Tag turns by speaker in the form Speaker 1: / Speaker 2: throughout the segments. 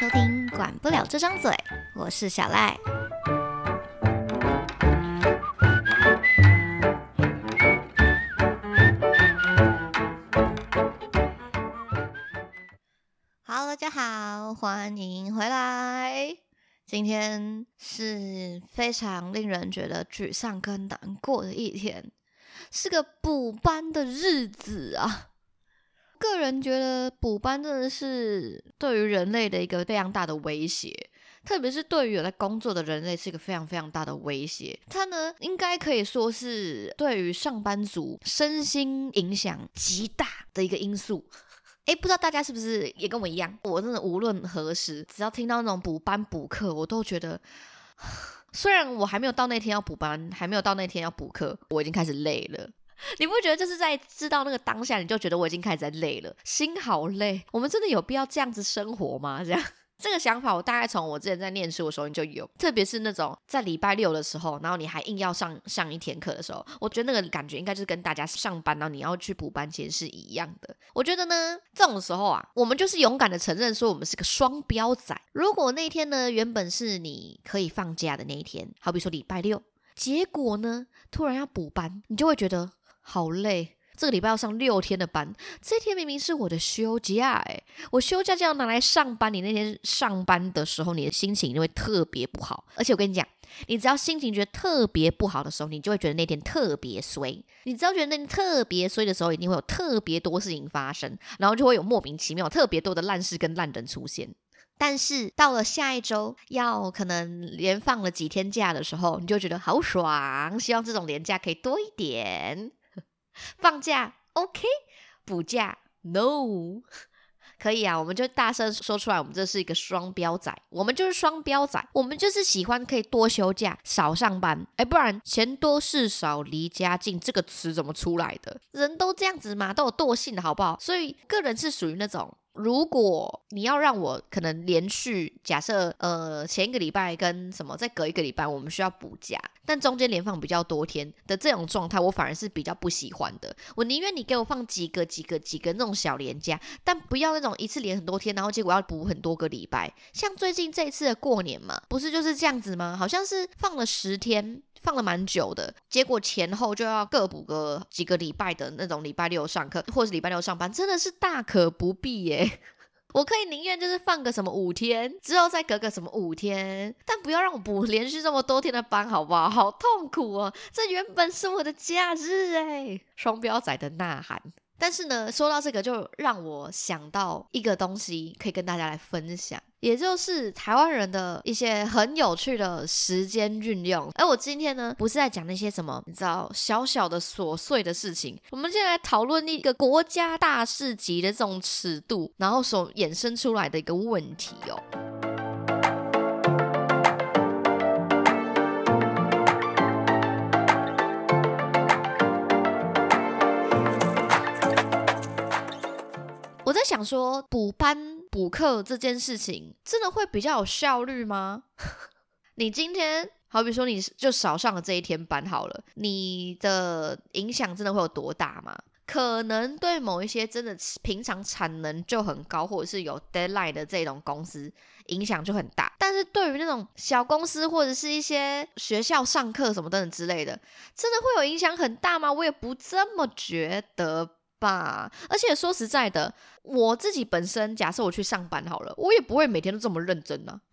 Speaker 1: 收听《管不了这张嘴》，我是小赖。好，大家好，欢迎回来。今天是非常令人觉得沮丧跟难过的一天，是个补班的日子啊。个人觉得补班真的是对于人类的一个非常大的威胁，特别是对于有在工作的人类是一个非常非常大的威胁。它呢，应该可以说是对于上班族身心影响极大的一个因素。诶，不知道大家是不是也跟我一样？我真的无论何时，只要听到那种补班补课，我都觉得，虽然我还没有到那天要补班，还没有到那天要补课，我已经开始累了。你不觉得就是在知道那个当下，你就觉得我已经开始在累了，心好累。我们真的有必要这样子生活吗？这样 这个想法，我大概从我之前在念书的时候就有，特别是那种在礼拜六的时候，然后你还硬要上上一天课的时候，我觉得那个感觉应该就是跟大家上班，然后你要去补班其实是一样的。我觉得呢，这种时候啊，我们就是勇敢的承认说我们是个双标仔。如果那一天呢，原本是你可以放假的那一天，好比说礼拜六，结果呢，突然要补班，你就会觉得。好累，这个礼拜要上六天的班，这天明明是我的休假哎，我休假就要拿来上班。你那天上班的时候，你的心情就会特别不好。而且我跟你讲，你只要心情觉得特别不好的时候，你就会觉得那天特别衰。你只要觉得那天特别衰的时候，一定会有特别多事情发生，然后就会有莫名其妙特别多的烂事跟烂人出现。但是到了下一周，要可能连放了几天假的时候，你就觉得好爽，希望这种连假可以多一点。放假 OK，补假 No，可以啊，我们就大声说出来，我们这是一个双标仔，我们就是双标仔，我们就是喜欢可以多休假少上班，哎，不然钱多事少离家近这个词怎么出来的？人都这样子嘛，都有惰性的好不好？所以个人是属于那种。如果你要让我可能连续假设，呃，前一个礼拜跟什么再隔一个礼拜，我们需要补假，但中间连放比较多天的这种状态，我反而是比较不喜欢的。我宁愿你给我放几个、几个、几个那种小连假，但不要那种一次连很多天，然后结果要补很多个礼拜。像最近这一次的过年嘛，不是就是这样子吗？好像是放了十天。放了蛮久的，结果前后就要各补个几个礼拜的那种礼拜六上课，或是礼拜六上班，真的是大可不必耶。我可以宁愿就是放个什么五天，之后再隔个什么五天，但不要让我补 连续这么多天的班，好不好？好痛苦哦，这原本是我的假日哎，双标仔的呐喊。但是呢，说到这个，就让我想到一个东西，可以跟大家来分享，也就是台湾人的一些很有趣的时间运用。而我今天呢，不是在讲那些什么你知道小小的琐碎的事情，我们现在来讨论一个国家大事级的这种尺度，然后所衍生出来的一个问题哦。想说，补班补课这件事情真的会比较有效率吗？你今天好比说你就少上了这一天班好了，你的影响真的会有多大吗？可能对某一些真的平常产能就很高，或者是有 deadline 的这种公司影响就很大。但是对于那种小公司或者是一些学校上课什么等等之类的，真的会有影响很大吗？我也不这么觉得。吧，而且说实在的，我自己本身假设我去上班好了，我也不会每天都这么认真呢。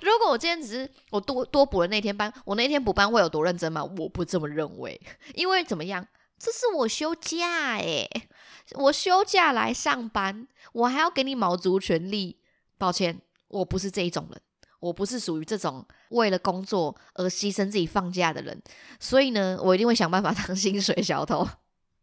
Speaker 1: 如果我今天只是我多多补了那天班，我那天补班会有多认真吗？我不这么认为，因为怎么样，这是我休假诶，我休假来上班，我还要给你卯足全力。抱歉，我不是这一种人。我不是属于这种为了工作而牺牲自己放假的人，所以呢，我一定会想办法 当薪水小偷。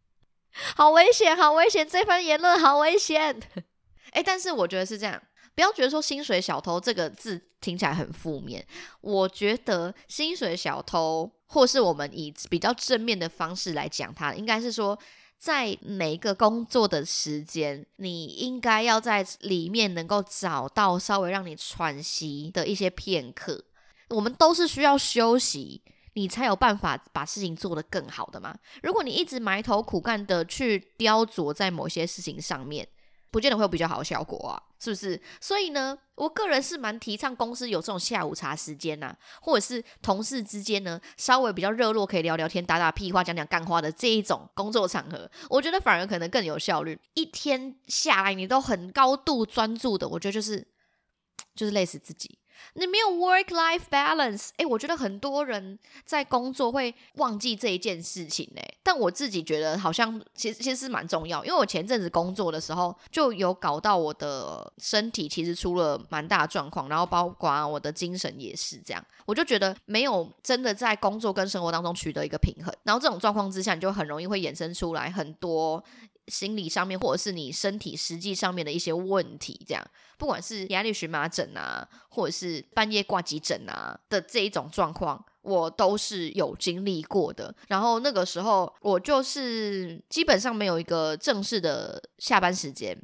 Speaker 1: 好危险，好危险！这番言论好危险。哎，但是我觉得是这样，不要觉得说薪水小偷这个字听起来很负面。我觉得薪水小偷，或是我们以比较正面的方式来讲它，应该是说。在每一个工作的时间，你应该要在里面能够找到稍微让你喘息的一些片刻。我们都是需要休息，你才有办法把事情做得更好的嘛。如果你一直埋头苦干的去雕琢在某些事情上面，不见得会有比较好的效果啊，是不是？所以呢，我个人是蛮提倡公司有这种下午茶时间呐，或者是同事之间呢稍微比较热络，可以聊聊天、打打屁话、讲讲干话的这一种工作场合，我觉得反而可能更有效率。一天下来你都很高度专注的，我觉得就是就是累死自己。你没有 work life balance，哎，我觉得很多人在工作会忘记这一件事情呢。但我自己觉得好像其实其实蛮重要，因为我前阵子工作的时候就有搞到我的身体其实出了蛮大状况，然后包括我的精神也是这样。我就觉得没有真的在工作跟生活当中取得一个平衡，然后这种状况之下，你就很容易会衍生出来很多。心理上面，或者是你身体实际上面的一些问题，这样，不管是压力荨麻疹啊，或者是半夜挂急诊啊的这一种状况，我都是有经历过的。然后那个时候，我就是基本上没有一个正式的下班时间。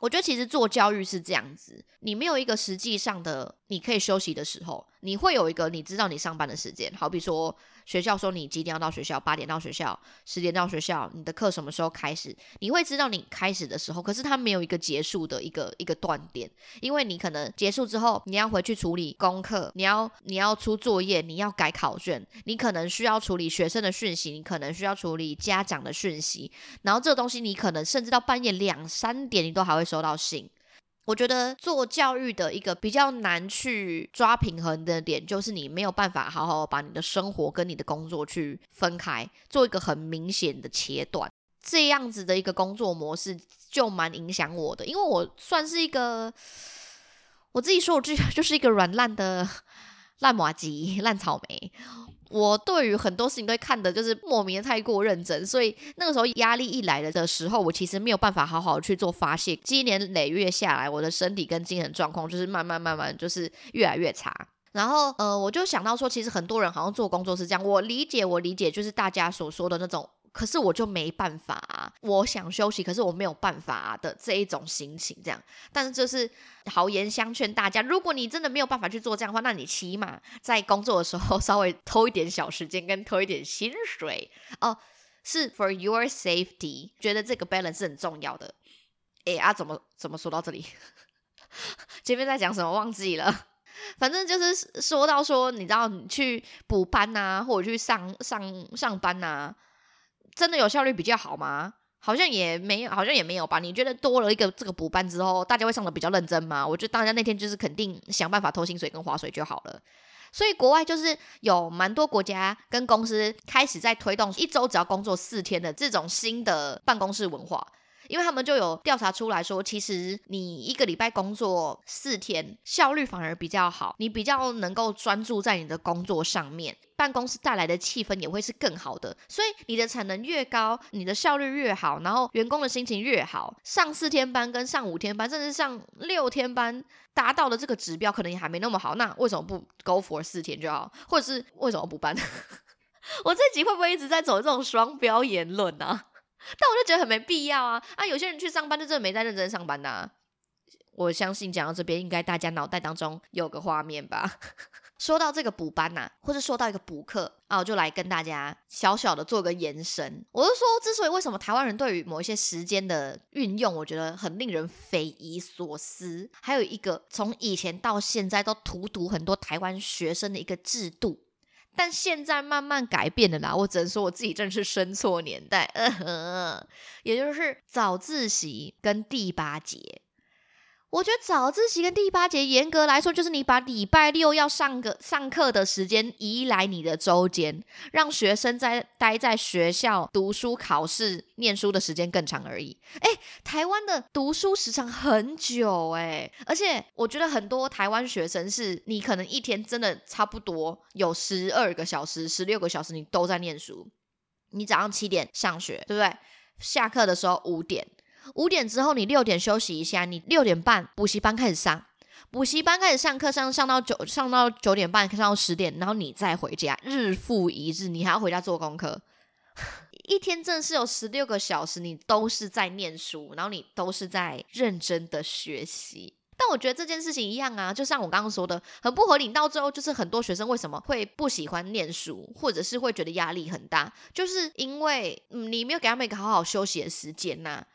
Speaker 1: 我觉得其实做教育是这样子，你没有一个实际上的你可以休息的时候，你会有一个你知道你上班的时间，好比说。学校说你几点要到学校？八点到学校，十点到学校。你的课什么时候开始？你会知道你开始的时候，可是它没有一个结束的一个一个断点，因为你可能结束之后，你要回去处理功课，你要你要出作业，你要改考卷，你可能需要处理学生的讯息，你可能需要处理家长的讯息，然后这个东西你可能甚至到半夜两三点，你都还会收到信。我觉得做教育的一个比较难去抓平衡的点，就是你没有办法好好把你的生活跟你的工作去分开，做一个很明显的切断。这样子的一个工作模式就蛮影响我的，因为我算是一个，我自己说我就 就是一个软烂的 烂麻吉、烂草莓。我对于很多事情都看的，就是莫名的太过认真，所以那个时候压力一来了的时候，我其实没有办法好好去做发泄。积年累月下来，我的身体跟精神状况就是慢慢慢慢就是越来越差。然后呃，我就想到说，其实很多人好像做工作是这样，我理解，我理解，就是大家所说的那种。可是我就没办法，我想休息，可是我没有办法的这一种心情，这样。但是就是豪言相劝大家，如果你真的没有办法去做这样的话，那你起码在工作的时候稍微偷一点小时间，跟偷一点薪水哦，是 for your safety，觉得这个 balance 是很重要的。哎啊，怎么怎么说到这里？前面在讲什么忘记了？反正就是说到说，你知道你去补班呐，或者去上上上班呐。真的有效率比较好吗？好像也没有，好像也没有吧。你觉得多了一个这个补班之后，大家会上的比较认真吗？我觉得大家那天就是肯定想办法偷薪水跟划水就好了。所以国外就是有蛮多国家跟公司开始在推动一周只要工作四天的这种新的办公室文化。因为他们就有调查出来说，其实你一个礼拜工作四天，效率反而比较好，你比较能够专注在你的工作上面，办公室带来的气氛也会是更好的，所以你的产能越高，你的效率越好，然后员工的心情越好。上四天班跟上五天班，甚至上六天班，达到的这个指标可能也还没那么好，那为什么不 go for 四天就好？或者是为什么不办？我这集会不会一直在走这种双标言论呢？但我就觉得很没必要啊！啊，有些人去上班就真的没在认真上班呐。我相信讲到这边，应该大家脑袋当中有个画面吧。说到这个补班呐，或者说到一个补课啊，我就来跟大家小小的做个延伸。我是说，之所以为什么台湾人对于某一些时间的运用，我觉得很令人匪夷所思。还有一个从以前到现在都荼毒很多台湾学生的一个制度。但现在慢慢改变了啦，我只能说我自己真是生错年代，也就是早自习跟第八节。我觉得早自习跟第八节，严格来说，就是你把礼拜六要上个上课的时间移来你的周间，让学生在待在学校读书、考试、念书的时间更长而已。哎，台湾的读书时长很久哎，而且我觉得很多台湾学生是，你可能一天真的差不多有十二个小时、十六个小时，你都在念书。你早上七点上学，对不对？下课的时候五点。五点之后，你六点休息一下，你六点半补习班开始上，补习班开始上课，上上到九，上到九点半，上到十点，然后你再回家，日复一日，你还要回家做功课，一天真的是有十六个小时，你都是在念书，然后你都是在认真的学习。但我觉得这件事情一样啊，就像我刚刚说的，很不合理。到最后，就是很多学生为什么会不喜欢念书，或者是会觉得压力很大，就是因为你没有给他们一个好好休息的时间呐。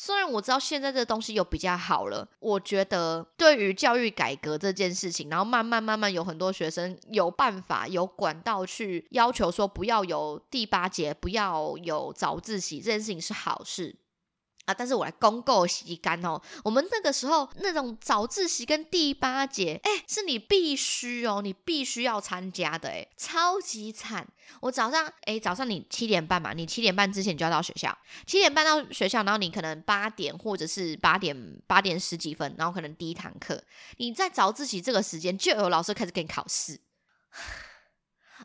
Speaker 1: 虽然我知道现在这东西又比较好了，我觉得对于教育改革这件事情，然后慢慢慢慢有很多学生有办法、有管道去要求说不要有第八节，不要有早自习，这件事情是好事。啊！但是我来公告洗干哦。我们那个时候那种早自习跟第八节，哎，是你必须哦，你必须要参加的，哎，超级惨。我早上，哎，早上你七点半嘛，你七点半之前就要到学校，七点半到学校，然后你可能八点或者是八点八点十几分，然后可能第一堂课，你在早自习这个时间就有老师开始给你考试，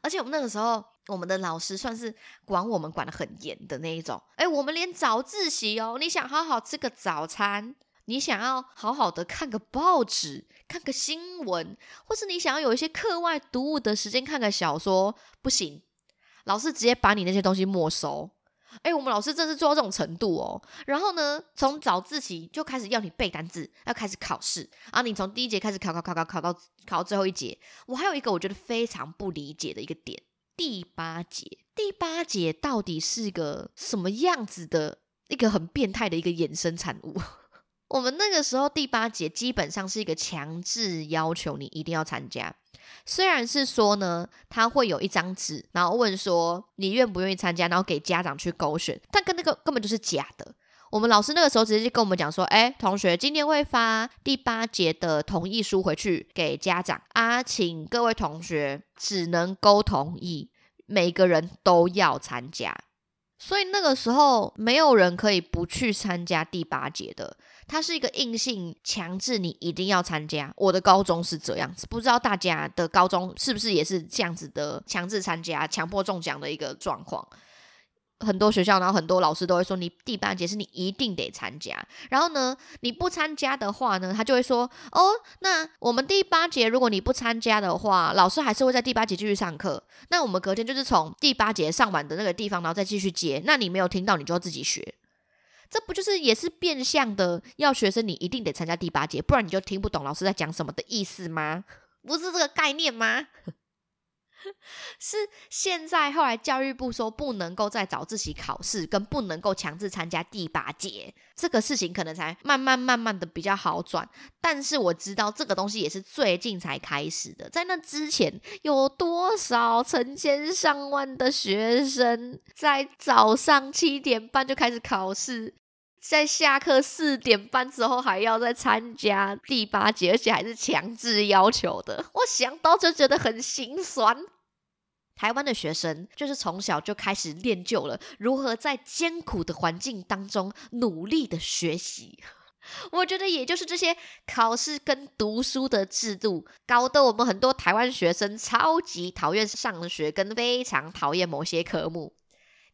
Speaker 1: 而且我们那个时候。我们的老师算是管我们管的很严的那一种，哎，我们连早自习哦，你想好好吃个早餐，你想要好好的看个报纸、看个新闻，或是你想要有一些课外读物的时间看个小说，不行，老师直接把你那些东西没收。哎，我们老师真是做到这种程度哦。然后呢，从早自习就开始要你背单词，要开始考试啊，你从第一节开始考考考考考到考到最后一节。我还有一个我觉得非常不理解的一个点。第八节，第八节到底是个什么样子的一个很变态的一个衍生产物？我们那个时候第八节基本上是一个强制要求你一定要参加，虽然是说呢，他会有一张纸，然后问说你愿不愿意参加，然后给家长去勾选，但跟那个根本就是假的。我们老师那个时候直接就跟我们讲说，哎，同学，今天会发第八节的同意书回去给家长啊，请各位同学只能勾同意，每个人都要参加。所以那个时候没有人可以不去参加第八节的，它是一个硬性强制你一定要参加。我的高中是这样子，不知道大家的高中是不是也是这样子的强制参加、强迫中奖的一个状况。很多学校，然后很多老师都会说，你第八节是你一定得参加。然后呢，你不参加的话呢，他就会说，哦，那我们第八节如果你不参加的话，老师还是会在第八节继续上课。那我们隔天就是从第八节上完的那个地方，然后再继续接。那你没有听到，你就要自己学。这不就是也是变相的要学生你一定得参加第八节，不然你就听不懂老师在讲什么的意思吗？不是这个概念吗？是现在后来教育部说不能够再早自习考试，跟不能够强制参加第八节，这个事情可能才慢慢慢慢的比较好转。但是我知道这个东西也是最近才开始的，在那之前有多少成千上万的学生在早上七点半就开始考试，在下课四点半之后还要再参加第八节，而且还是强制要求的，我想到就觉得很心酸。台湾的学生就是从小就开始练就了如何在艰苦的环境当中努力的学习。我觉得也就是这些考试跟读书的制度，搞得我们很多台湾学生超级讨厌上学，跟非常讨厌某些科目。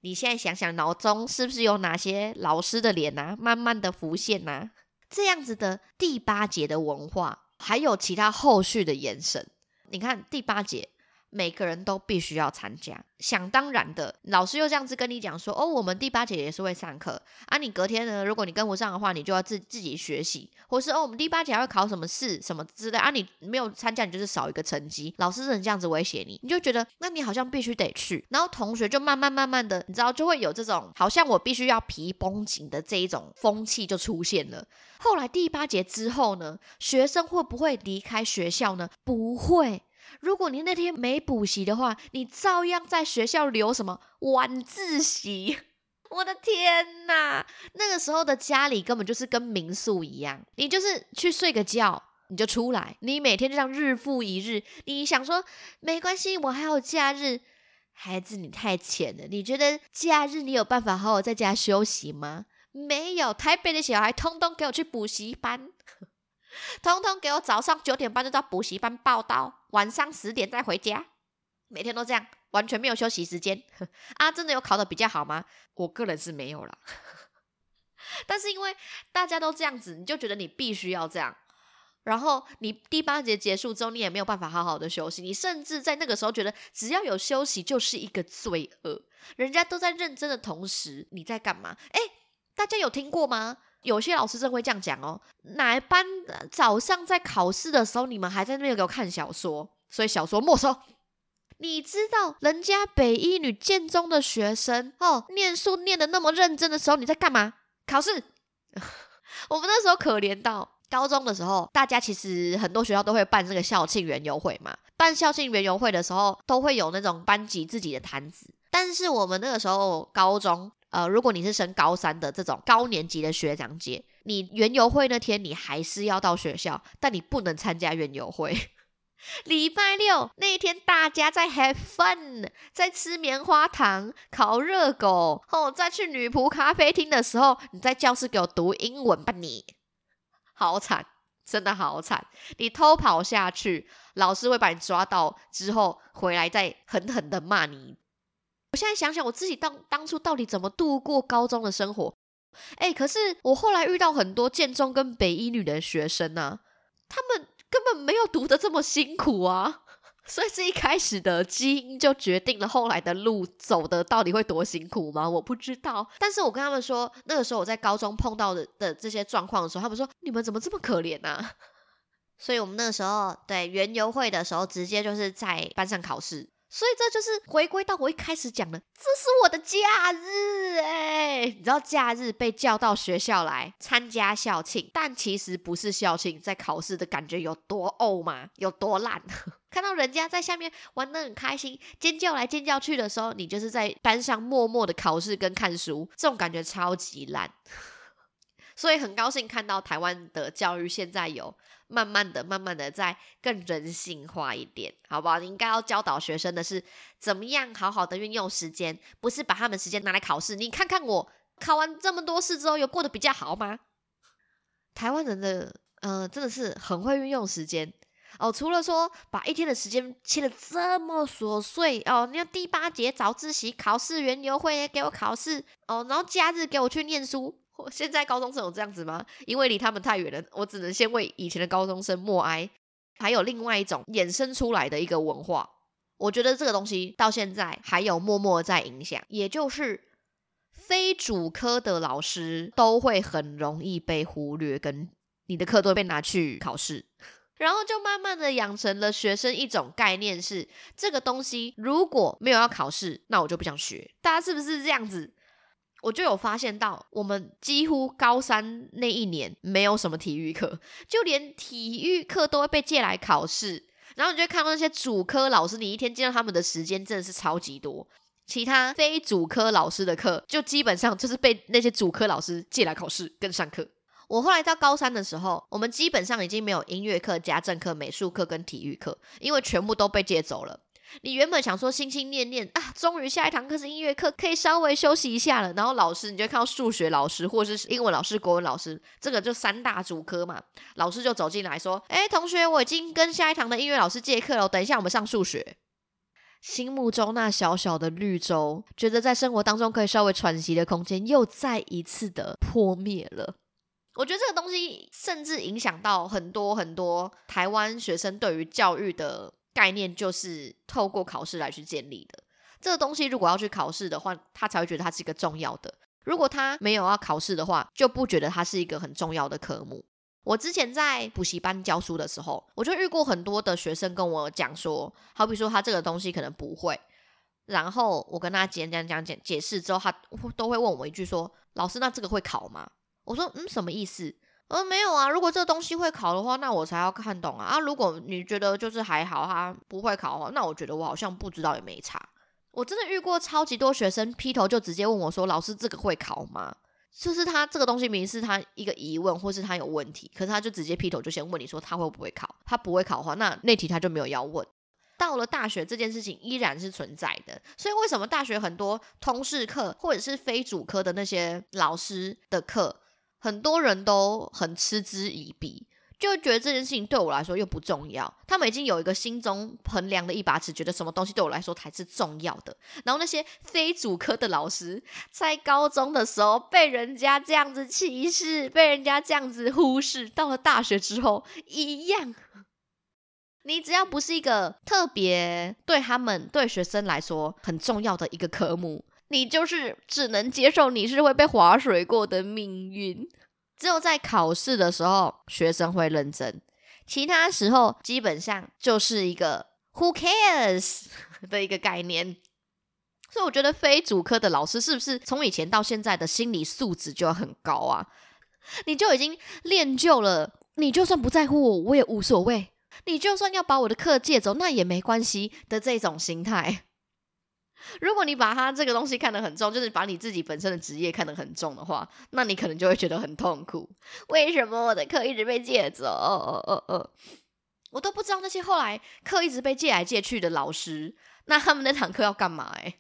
Speaker 1: 你现在想想，脑中是不是有哪些老师的脸啊，慢慢的浮现呐？这样子的第八节的文化，还有其他后续的延伸。你看第八节。每个人都必须要参加，想当然的，老师又这样子跟你讲说，哦，我们第八节也是会上课啊，你隔天呢，如果你跟不上的话，你就要自自己学习，或是哦，我们第八节还会考什么试什么之类啊，你没有参加，你就是少一个成绩，老师是这样子威胁你，你就觉得那你好像必须得去，然后同学就慢慢慢慢的，你知道就会有这种好像我必须要皮绷紧的这一种风气就出现了。后来第八节之后呢，学生会不会离开学校呢？不会。如果你那天没补习的话，你照样在学校留什么晚自习。我的天哪，那个时候的家里根本就是跟民宿一样，你就是去睡个觉，你就出来，你每天就像日复一日。你想说没关系，我还有假日。孩子，你太浅了。你觉得假日你有办法好好在家休息吗？没有，台北的小孩通通给我去补习班。通通给我早上九点半就到补习班报到，晚上十点再回家，每天都这样，完全没有休息时间 啊！真的有考的比较好吗？我个人是没有了。但是因为大家都这样子，你就觉得你必须要这样。然后你第八节结束之后，你也没有办法好好的休息，你甚至在那个时候觉得只要有休息就是一个罪恶。人家都在认真的同时，你在干嘛？哎，大家有听过吗？有些老师真会这样讲哦，哪一班早上在考试的时候，你们还在那边给我看小说，所以小说没收。你知道人家北一女建中的学生哦，念书念的那么认真的时候，你在干嘛？考试。我们那时候可怜到高中的时候，大家其实很多学校都会办这个校庆园游会嘛。办校庆园游会的时候，都会有那种班级自己的摊子。但是我们那个时候高中，呃，如果你是升高三的这种高年级的学长姐，你园游会那天你还是要到学校，但你不能参加园游会。礼拜六那一天，大家在 have fun，在吃棉花糖、烤热狗，哦，再去女仆咖啡厅的时候，你在教室给我读英文吧，你好惨，真的好惨！你偷跑下去，老师会把你抓到，之后回来再狠狠的骂你。我现在想想，我自己当当初到底怎么度过高中的生活？哎，可是我后来遇到很多建中跟北一女的学生呢，他们。根本没有读的这么辛苦啊，所以是一开始的基因就决定了后来的路走的到底会多辛苦吗？我不知道。但是我跟他们说，那个时候我在高中碰到的的这些状况的时候，他们说你们怎么这么可怜呢？所以我们那个时候对园游会的时候，直接就是在班上考试。所以这就是回归到我一开始讲的，这是我的假日哎，你知道假日被叫到学校来参加校庆，但其实不是校庆，在考试的感觉有多呕吗？有多烂？看到人家在下面玩的很开心，尖叫来尖叫去的时候，你就是在班上默默的考试跟看书，这种感觉超级烂。所以很高兴看到台湾的教育现在有。慢慢的、慢慢的，在更人性化一点，好不好？你应该要教导学生的是怎么样好好的运用时间，不是把他们时间拿来考试。你看看我考完这么多试之后，有过得比较好吗？台湾人的，呃，真的是很会运用时间哦。除了说把一天的时间切的这么琐碎哦，你看第八节早自习、考试、园游会给我考试哦，然后假日给我去念书。现在高中生有这样子吗？因为离他们太远了，我只能先为以前的高中生默哀。还有另外一种衍生出来的一个文化，我觉得这个东西到现在还有默默在影响，也就是非主科的老师都会很容易被忽略，跟你的课都被拿去考试，然后就慢慢的养成了学生一种概念是，这个东西如果没有要考试，那我就不想学。大家是不是这样子？我就有发现到，我们几乎高三那一年没有什么体育课，就连体育课都会被借来考试。然后你就会看到那些主科老师，你一天见到他们的时间真的是超级多。其他非主科老师的课，就基本上就是被那些主科老师借来考试跟上课。我后来到高三的时候，我们基本上已经没有音乐课、家政课、美术课跟体育课，因为全部都被借走了。你原本想说心心念念啊，终于下一堂课是音乐课，可以稍微休息一下了。然后老师，你就看到数学老师或者是英文老师、国文老师，这个就三大主科嘛。老师就走进来说：“哎，同学，我已经跟下一堂的音乐老师借课了，等一下我们上数学。”心目中那小小的绿洲，觉得在生活当中可以稍微喘息的空间，又再一次的破灭了。我觉得这个东西甚至影响到很多很多台湾学生对于教育的。概念就是透过考试来去建立的。这个东西如果要去考试的话，他才会觉得它是一个重要的。如果他没有要考试的话，就不觉得它是一个很重要的科目。我之前在补习班教书的时候，我就遇过很多的学生跟我讲说，好比说他这个东西可能不会，然后我跟他讲讲讲解解释之后，他都会问我一句说：“老师，那这个会考吗？”我说：“嗯，什么意思？”呃，没有啊。如果这个东西会考的话，那我才要看懂啊。啊，如果你觉得就是还好，他不会考的话，那我觉得我好像不知道也没差。我真的遇过超级多学生劈头就直接问我说：“老师，这个会考吗？”就是他这个东西明明是他一个疑问，或是他有问题，可是他就直接劈头就先问你说他会不会考。他不会考的话，那那题他就没有要问。到了大学，这件事情依然是存在的。所以为什么大学很多通识课或者是非主科的那些老师的课？很多人都很嗤之以鼻，就觉得这件事情对我来说又不重要。他们已经有一个心中衡量的一把尺，觉得什么东西对我来说才是重要的。然后那些非主科的老师，在高中的时候被人家这样子歧视，被人家这样子忽视，到了大学之后一样。你只要不是一个特别对他们对学生来说很重要的一个科目。你就是只能接受你是会被划水过的命运，只有在考试的时候学生会认真，其他时候基本上就是一个 who cares 的一个概念。所以我觉得非主科的老师是不是从以前到现在的心理素质就很高啊？你就已经练就了，你就算不在乎我，我也无所谓。你就算要把我的课借走，那也没关系的这种心态。如果你把他这个东西看得很重，就是把你自己本身的职业看得很重的话，那你可能就会觉得很痛苦。为什么我的课一直被借走？哦哦哦，我都不知道那些后来课一直被借来借去的老师，那他们那堂课要干嘛？哎。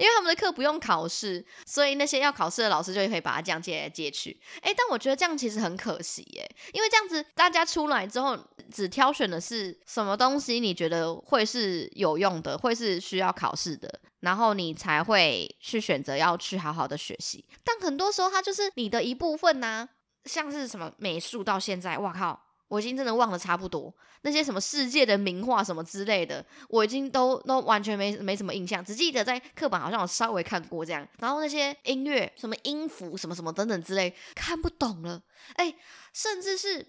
Speaker 1: 因为他们的课不用考试，所以那些要考试的老师就可以把它这样借来借去。哎，但我觉得这样其实很可惜耶，因为这样子大家出来之后只挑选的是什么东西，你觉得会是有用的，会是需要考试的，然后你才会去选择要去好好的学习。但很多时候它就是你的一部分呐，像是什么美术到现在，哇靠！我已经真的忘了差不多那些什么世界的名画什么之类的，我已经都都完全没没什么印象，只记得在课本好像有稍微看过这样。然后那些音乐什么音符什么什么等等之类，看不懂了。哎，甚至是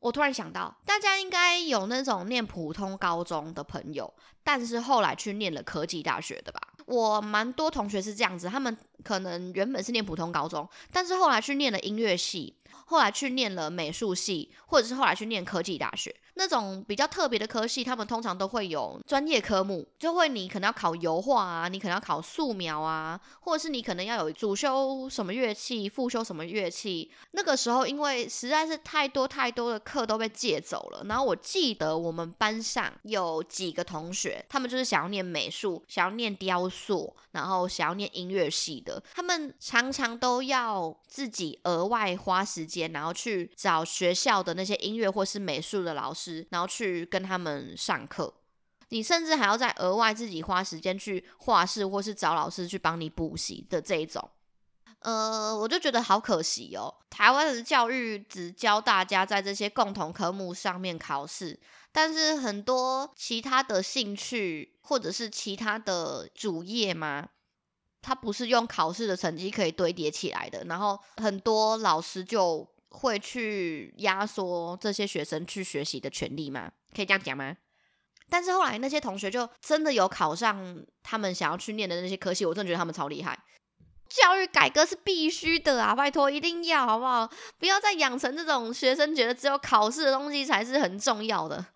Speaker 1: 我突然想到，大家应该有那种念普通高中的朋友，但是后来去念了科技大学的吧？我蛮多同学是这样子，他们可能原本是念普通高中，但是后来去念了音乐系。后来去念了美术系，或者是后来去念科技大学。那种比较特别的科系，他们通常都会有专业科目，就会你可能要考油画啊，你可能要考素描啊，或者是你可能要有主修什么乐器，副修什么乐器。那个时候，因为实在是太多太多的课都被借走了。然后我记得我们班上有几个同学，他们就是想要念美术，想要念雕塑，然后想要念音乐系的，他们常常都要自己额外花时间，然后去找学校的那些音乐或是美术的老师。然后去跟他们上课，你甚至还要再额外自己花时间去画室，或是找老师去帮你补习的这一种。呃，我就觉得好可惜哦。台湾的教育只教大家在这些共同科目上面考试，但是很多其他的兴趣或者是其他的主业嘛，它不是用考试的成绩可以堆叠起来的。然后很多老师就。会去压缩这些学生去学习的权利吗？可以这样讲吗？但是后来那些同学就真的有考上他们想要去念的那些科系，我真的觉得他们超厉害。教育改革是必须的啊，拜托一定要好不好？不要再养成这种学生觉得只有考试的东西才是很重要的，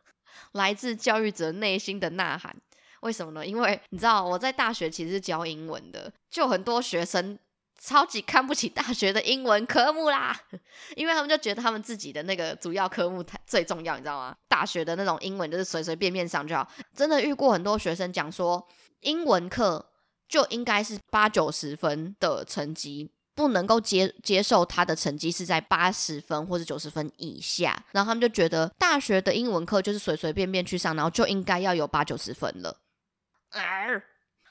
Speaker 1: 来自教育者内心的呐喊。为什么呢？因为你知道我在大学其实教英文的，就很多学生。超级看不起大学的英文科目啦，因为他们就觉得他们自己的那个主要科目太最重要，你知道吗？大学的那种英文就是随随便便上就好。真的遇过很多学生讲说，英文课就应该是八九十分的成绩，不能够接接受他的成绩是在八十分或者九十分以下。然后他们就觉得大学的英文课就是随随便便去上，然后就应该要有八九十分了。啊，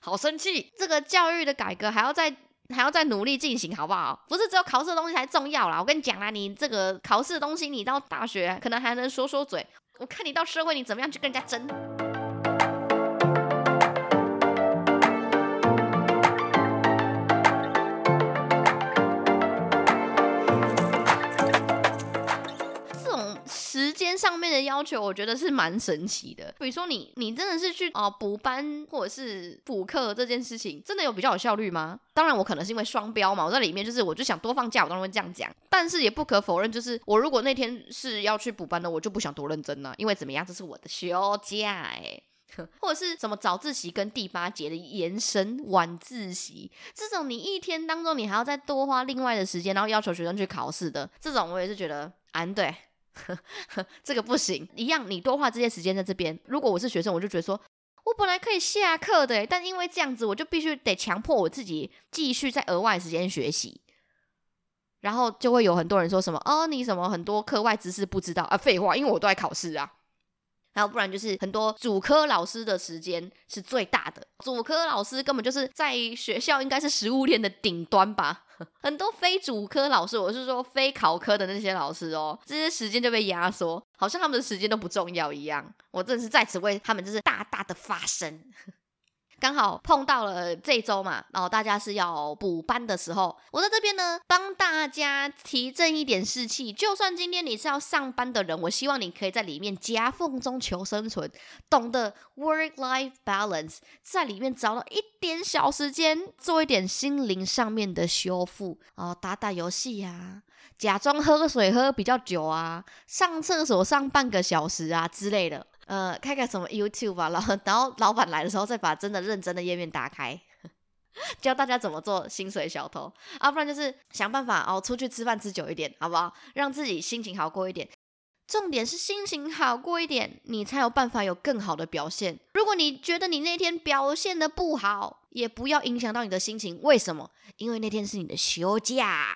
Speaker 1: 好生气！这个教育的改革还要再。还要再努力进行，好不好？不是只有考试的东西才重要啦。我跟你讲啦，你这个考试的东西，你到大学可能还能说说嘴，我看你到社会你怎么样去跟人家争。时间上面的要求，我觉得是蛮神奇的。比如说，你你真的是去哦补班或者是补课这件事情，真的有比较有效率吗？当然，我可能是因为双标嘛，我在里面就是我就想多放假，我当然会这样讲。但是也不可否认，就是我如果那天是要去补班的，我就不想多认真了，因为怎么样，这是我的休假哎，或者是什么早自习跟第八节的延伸晚自习这种，你一天当中你还要再多花另外的时间，然后要求学生去考试的这种，我也是觉得啊对。这个不行，一样你多花这些时间在这边。如果我是学生，我就觉得说，我本来可以下课的，但因为这样子，我就必须得强迫我自己继续在额外时间学习。然后就会有很多人说什么，哦，你什么很多课外知识不知道啊？废话，因为我都在考试啊。还有不然就是很多主科老师的时间是最大的，主科老师根本就是在学校应该是食物链的顶端吧。很多非主科老师，我是说非考科的那些老师哦，这些时间就被压缩，好像他们的时间都不重要一样。我真的是在此为他们就是大大的发声。刚好碰到了这周嘛，然后大家是要补班的时候，我在这边呢帮大家提振一点士气。就算今天你是要上班的人，我希望你可以在里面夹缝中求生存，懂得 work life balance，在里面找到一点小时间做一点心灵上面的修复哦，打打游戏呀，假装喝水喝比较久啊，上厕所上半个小时啊之类的。呃，开个什么 YouTube 吧，然后然后老板来的时候再把真的认真的页面打开，教大家怎么做薪水小偷啊，不然就是想办法哦，出去吃饭吃久一点，好不好？让自己心情好过一点。重点是心情好过一点，你才有办法有更好的表现。如果你觉得你那天表现的不好，也不要影响到你的心情。为什么？因为那天是你的休假。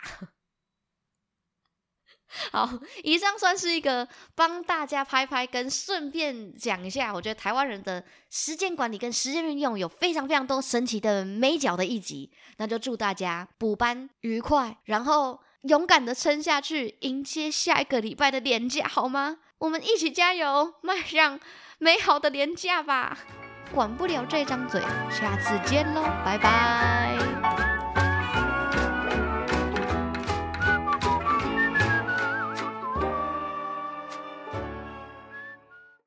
Speaker 1: 好，以上算是一个帮大家拍拍，跟顺便讲一下，我觉得台湾人的时间管理跟时间运用有非常非常多神奇的美角的一集。那就祝大家补班愉快，然后勇敢的撑下去，迎接下一个礼拜的年假，好吗？我们一起加油，迈向美好的年假吧！管不了这张嘴，下次见喽，拜拜。